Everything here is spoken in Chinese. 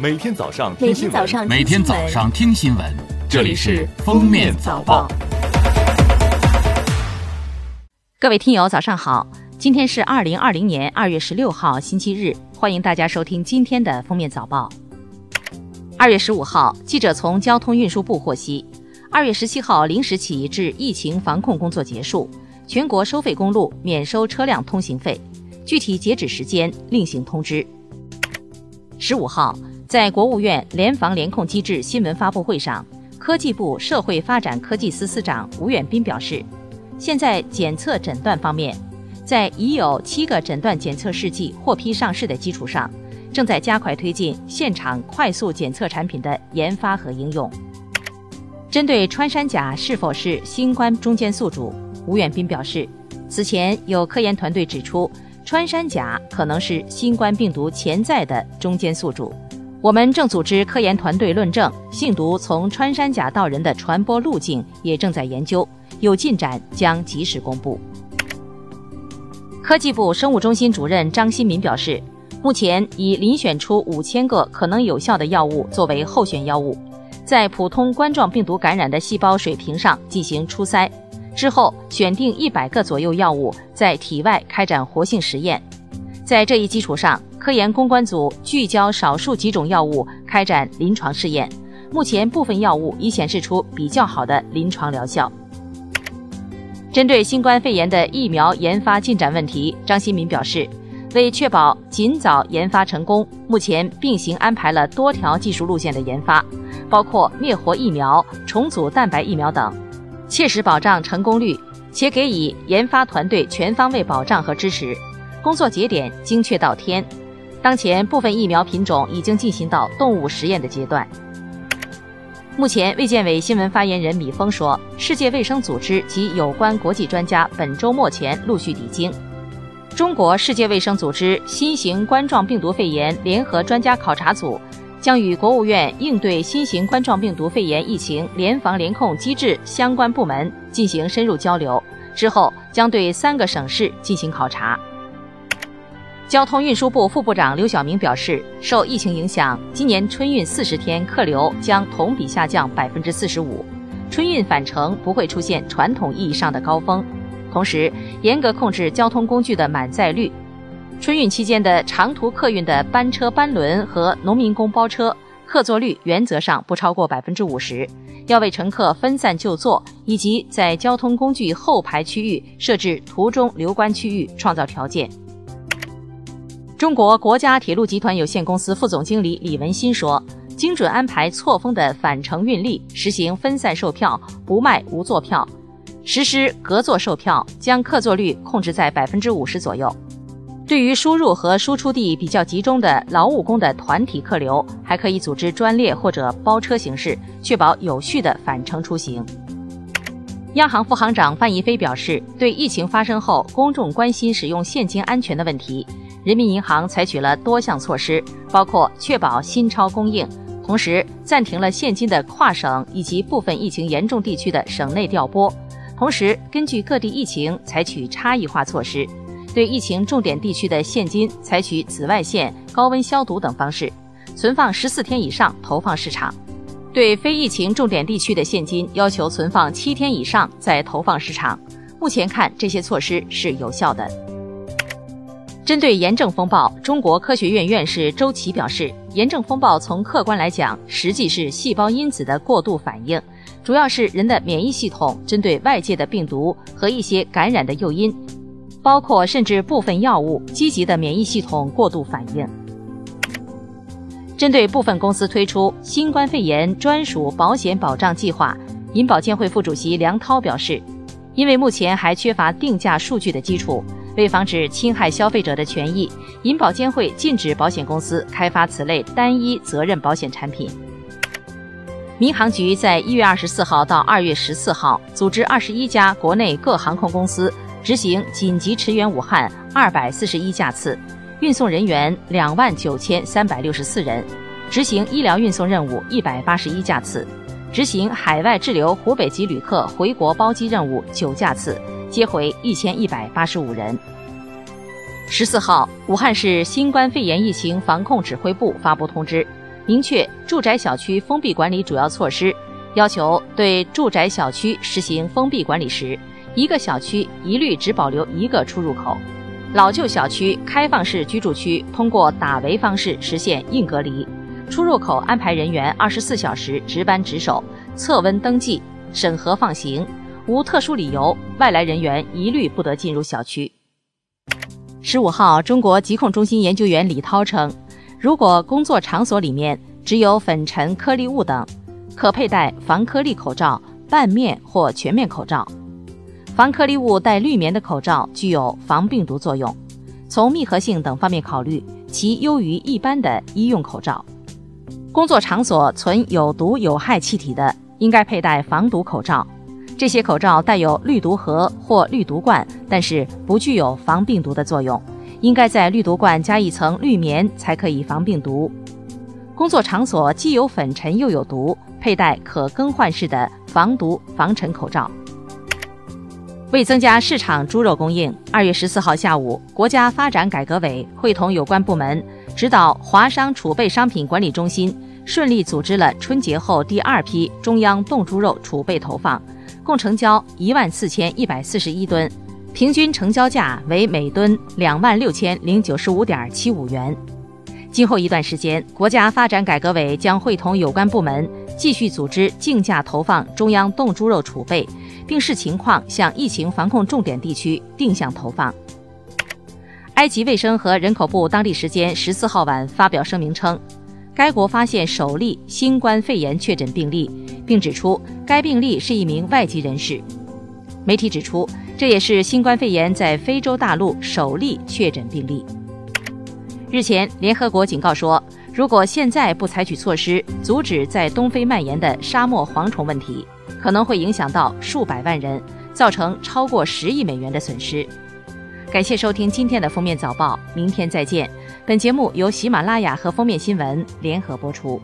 每天早上听新闻，每天早上听新闻，这里是《封面早报》。各位听友，早上好！今天是二零二零年二月十六号，星期日，欢迎大家收听今天的《封面早报》。二月十五号，记者从交通运输部获悉，二月十七号零时起至疫情防控工作结束，全国收费公路免收车辆通行费，具体截止时间另行通知。十五号，在国务院联防联控机制新闻发布会上，科技部社会发展科技司司长吴远斌表示，现在检测诊断方面，在已有七个诊断检测试剂获批上市的基础上，正在加快推进现场快速检测产品的研发和应用。针对穿山甲是否是新冠中间宿主，吴远斌表示，此前有科研团队指出。穿山甲可能是新冠病毒潜在的中间宿主，我们正组织科研团队论证性毒从穿山甲到人的传播路径，也正在研究，有进展将及时公布。科技部生物中心主任张新民表示，目前已遴选出五千个可能有效的药物作为候选药物，在普通冠状病毒感染的细胞水平上进行初筛。之后选定一百个左右药物在体外开展活性实验，在这一基础上，科研攻关组聚焦少数几种药物开展临床试验。目前部分药物已显示出比较好的临床疗效。针对新冠肺炎的疫苗研发进展问题，张新民表示，为确保尽早研发成功，目前并行安排了多条技术路线的研发，包括灭活疫苗、重组蛋白疫苗等。切实保障成功率，且给予研发团队全方位保障和支持，工作节点精确到天。当前部分疫苗品种已经进行到动物实验的阶段。目前，卫健委新闻发言人米峰说，世界卫生组织及有关国际专家本周末前陆续抵京。中国世界卫生组织新型冠状病毒肺炎联合专家考察组。将与国务院应对新型冠状病毒肺炎疫情联防联控机制相关部门进行深入交流，之后将对三个省市进行考察。交通运输部副部长刘晓明表示，受疫情影响，今年春运四十天客流将同比下降百分之四十五，春运返程不会出现传统意义上的高峰，同时严格控制交通工具的满载率。春运期间的长途客运的班车班轮和农民工包车客座率原则上不超过百分之五十，要为乘客分散就坐以及在交通工具后排区域设置途中留观区域创造条件。中国国家铁路集团有限公司副总经理李文新说：“精准安排错峰的返程运力，实行分散售票，不卖无座票，实施隔座售票，将客座率控制在百分之五十左右。”对于输入和输出地比较集中的劳务工的团体客流，还可以组织专列或者包车形式，确保有序的返程出行。央行副行长范一飞表示，对疫情发生后公众关心使用现金安全的问题，人民银行采取了多项措施，包括确保新钞供应，同时暂停了现金的跨省以及部分疫情严重地区的省内调拨，同时根据各地疫情采取差异化措施。对疫情重点地区的现金采取紫外线、高温消毒等方式，存放十四天以上投放市场；对非疫情重点地区的现金要求存放七天以上再投放市场。目前看，这些措施是有效的。针对炎症风暴，中国科学院院士周琦表示，炎症风暴从客观来讲，实际是细胞因子的过度反应，主要是人的免疫系统针对外界的病毒和一些感染的诱因。包括甚至部分药物积极的免疫系统过度反应。针对部分公司推出新冠肺炎专属保险保障计划，银保监会副主席梁涛表示，因为目前还缺乏定价数据的基础，为防止侵害消费者的权益，银保监会禁止保险公司开发此类单一责任保险产品。民航局在一月二十四号到二月十四号，组织二十一家国内各航空公司。执行紧急驰援武汉二百四十一架次，运送人员两万九千三百六十四人，执行医疗运送任务一百八十一架次，执行海外滞留湖北籍旅客回国包机任务九架次，接回一千一百八十五人。十四号，武汉市新冠肺炎疫情防控指挥部发布通知，明确住宅小区封闭管理主要措施，要求对住宅小区实行封闭管理时，一个小区一律只保留一个出入口。老旧小区、开放式居住区通过打围方式实现硬隔离，出入口安排人员二十四小时值班值守，测温登记、审核放行，无特殊理由，外来人员一律不得进入小区。十五号，中国疾控中心研究员李涛称，如果工作场所里面只有粉尘、颗粒物等，可佩戴防颗粒口罩、半面或全面口罩。防颗粒物带滤棉的口罩具有防病毒作用，从密合性等方面考虑，其优于一般的医用口罩。工作场所存有毒有害气体的，应该佩戴防毒口罩。这些口罩带有滤毒盒或滤毒罐，但是不具有防病毒的作用，应该在滤毒罐加一层滤棉才可以防病毒。工作场所既有粉尘又有毒，佩戴可更换式的防毒防尘口罩。为增加市场猪肉供应，二月十四号下午，国家发展改革委会同有关部门，指导华商储备商品管理中心顺利组织了春节后第二批中央冻猪肉储备投放，共成交一万四千一百四十一吨，平均成交价为每吨两万六千零九十五点七五元。今后一段时间，国家发展改革委将会同有关部门继续组织竞价投放中央冻猪肉储备。并视情况向疫情防控重点地区定向投放。埃及卫生和人口部当地时间十四号晚发表声明称，该国发现首例新冠肺炎确诊病例，并指出该病例是一名外籍人士。媒体指出，这也是新冠肺炎在非洲大陆首例确诊病例。日前，联合国警告说，如果现在不采取措施阻止在东非蔓延的沙漠蝗虫问题，可能会影响到数百万人，造成超过十亿美元的损失。感谢收听今天的封面早报，明天再见。本节目由喜马拉雅和封面新闻联合播出。